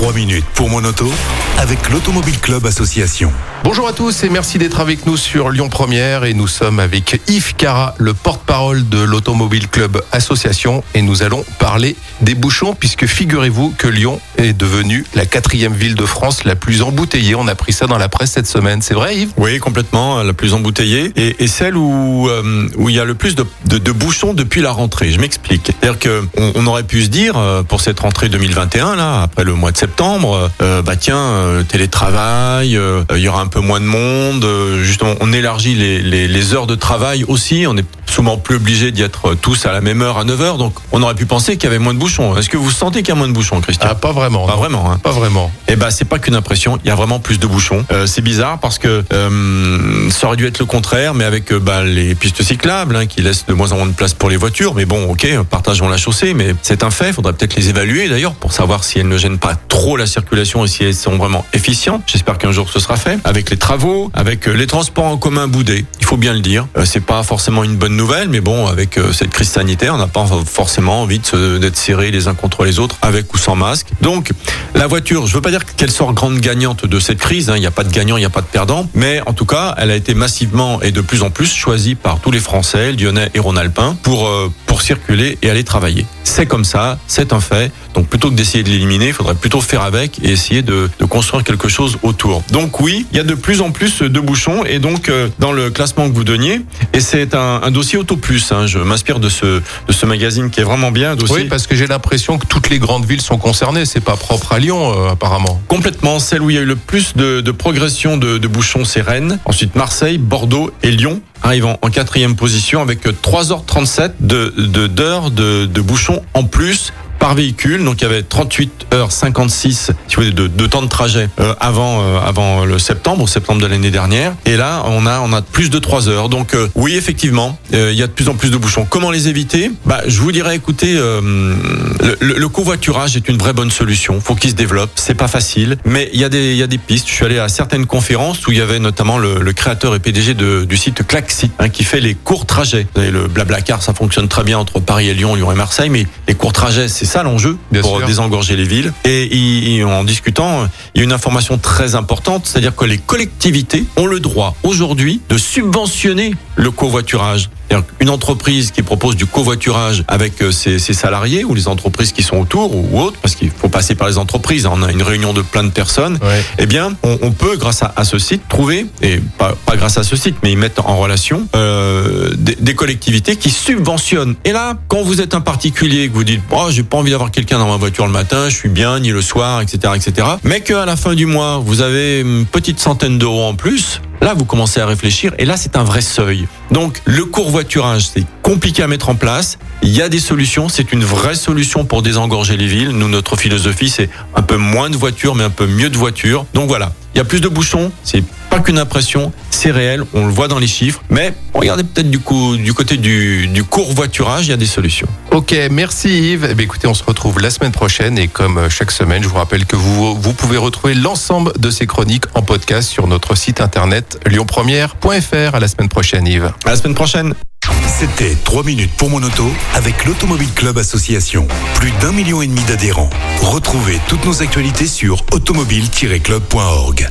3 minutes pour mon auto avec l'Automobile Club Association. Bonjour à tous et merci d'être avec nous sur Lyon Première et nous sommes avec Yves Cara, le porte-parole de l'Automobile Club Association et nous allons parler des bouchons puisque figurez-vous que Lyon est devenue la quatrième ville de France la plus embouteillée. On a pris ça dans la presse cette semaine, c'est vrai Yves? Oui, complètement, la plus embouteillée et, et celle où euh, où il y a le plus de, de, de bouchons depuis la rentrée. Je m'explique. C'est-à-dire que on, on aurait pu se dire euh, pour cette rentrée 2021 là, après le mois de septembre, euh, bah tiens, euh, télétravail, euh, il y aura un peu moins de monde. justement, on élargit les, les, les heures de travail aussi. On est souvent plus obligé d'y être tous à la même heure à 9 heures. Donc, on aurait pu penser qu'il y avait moins de bouchons. Est-ce que vous sentez qu'il y a moins de bouchons, Christian? Ah pas vraiment. Pas non. vraiment. Hein. Pas vraiment. Eh ben, c'est pas qu'une impression. Il y a vraiment plus de bouchons. Euh, c'est bizarre parce que euh, ça aurait dû être le contraire, mais avec euh, bah, les pistes cyclables hein, qui laissent de moins en moins de place pour les voitures. Mais bon, ok, partageons la chaussée, mais c'est un fait. Il faudrait peut-être les évaluer d'ailleurs pour savoir si elles ne gênent pas trop la circulation et si elles sont vraiment efficientes. J'espère qu'un jour ce sera fait. Avec les travaux, avec les transports en commun boudés. Faut bien le dire. Euh, c'est pas forcément une bonne nouvelle, mais bon, avec euh, cette crise sanitaire, on n'a pas forcément envie d'être serrés les uns contre les autres, avec ou sans masque. Donc, la voiture, je veux pas dire qu'elle sort grande gagnante de cette crise. hein. Il n'y a pas de gagnant, il n'y a pas de perdant. Mais en tout cas, elle a été massivement et de plus en plus choisie par tous les Français, lyonnais et rhône-alpins, pour euh, pour circuler et aller travailler. C'est comme ça, c'est un fait. Donc plutôt que d'essayer de l'éliminer, il faudrait plutôt faire avec et essayer de, de construire quelque chose autour. Donc oui, il y a de plus en plus de bouchons et donc euh, dans le classement que vous donniez, et c'est un, un dossier Auto Plus. hein. je m'inspire de ce de ce magazine qui est vraiment bien, un dossier. Oui, parce que j'ai l'impression que toutes les grandes villes sont concernées. C'est pas propre à Lyon euh, apparemment. Complètement, celle où il y a eu le plus de, de progression de, de bouchons, c'est Rennes. Ensuite Marseille, Bordeaux et Lyon arrivant en quatrième position avec 3h37 de de- d'heures de, de bouchons en plus par véhicule. Donc il y avait 38 heures 56 si vous voulez, de, temps de trajet euh, avant euh, avant le septembre, au septembre de l'année dernière. Et là on a on a plus de 3 heures. Donc euh, oui effectivement euh, il y a de plus en plus de bouchons. Comment les éviter? Bah je vous dirais écoutez euh, le, le- covoiturage est une vraie bonne solution. Faut qu'il se développe. C'est pas facile, mais il y a des il y a des pistes. Je suis allé à certaines conférences où il y avait notamment le, le créateur et PDG de, du site Klaxit hein, qui fait les courts trajets. Vous savez, le Blablacar ça fonctionne très bien entre Paris et Lyon, Lyon et Marseille, mais les courts trajets c'est ça l'enjeu pour sûr. désengorger les villes. Et en discutant, il y a une information très importante, c'est-à-dire que les collectivités ont le droit aujourd'hui de subventionner le covoiturage. Une entreprise qui propose du covoiturage avec euh, ses, ses salariés ou les entreprises qui sont autour ou autres, parce qu'il faut passer par les entreprises, on a une réunion de plein de personnes, Ouais. eh bien, on, on peut, grâce à, à ce site, trouver, et pas, pas grâce à ce site, mais ils mettent en relation euh, des, des collectivités qui subventionnent. Et là, quand vous êtes un particulier, que vous dites, oh, j'ai pas envie d'avoir quelqu'un dans ma voiture le matin, je suis bien, ni le soir, etc., etc., mais qu'à la fin du mois, vous avez une petite centaine d'euros en plus, Là, vous commencez à réfléchir et là, c'est un vrai seuil. Donc, le covoiturage, c'est compliqué à mettre en place. Il y a des solutions. C'est une vraie solution pour désengorger les villes. Nous, notre philosophie, c'est un peu moins de voitures, mais un peu mieux de voitures. Donc voilà. Il y a plus de bouchons. C'est pas qu'une impression. C'est réel. On le voit dans les chiffres. Mais regardez peut-être du coup, du côté du, du court voiturage, il y a des solutions. Ok, merci Yves. Eh bien, écoutez, on se retrouve la semaine prochaine et comme euh, chaque semaine, je vous rappelle que vous, vous pouvez retrouver l'ensemble de ces chroniques en podcast sur notre site internet lyonpremière.fr. À la semaine prochaine Yves. À la semaine prochaine. C'était 3 minutes pour mon auto avec l'Automobile Club Association. Plus d'un million et demi d'adhérents. Retrouvez toutes nos actualités sur automobile-club.org.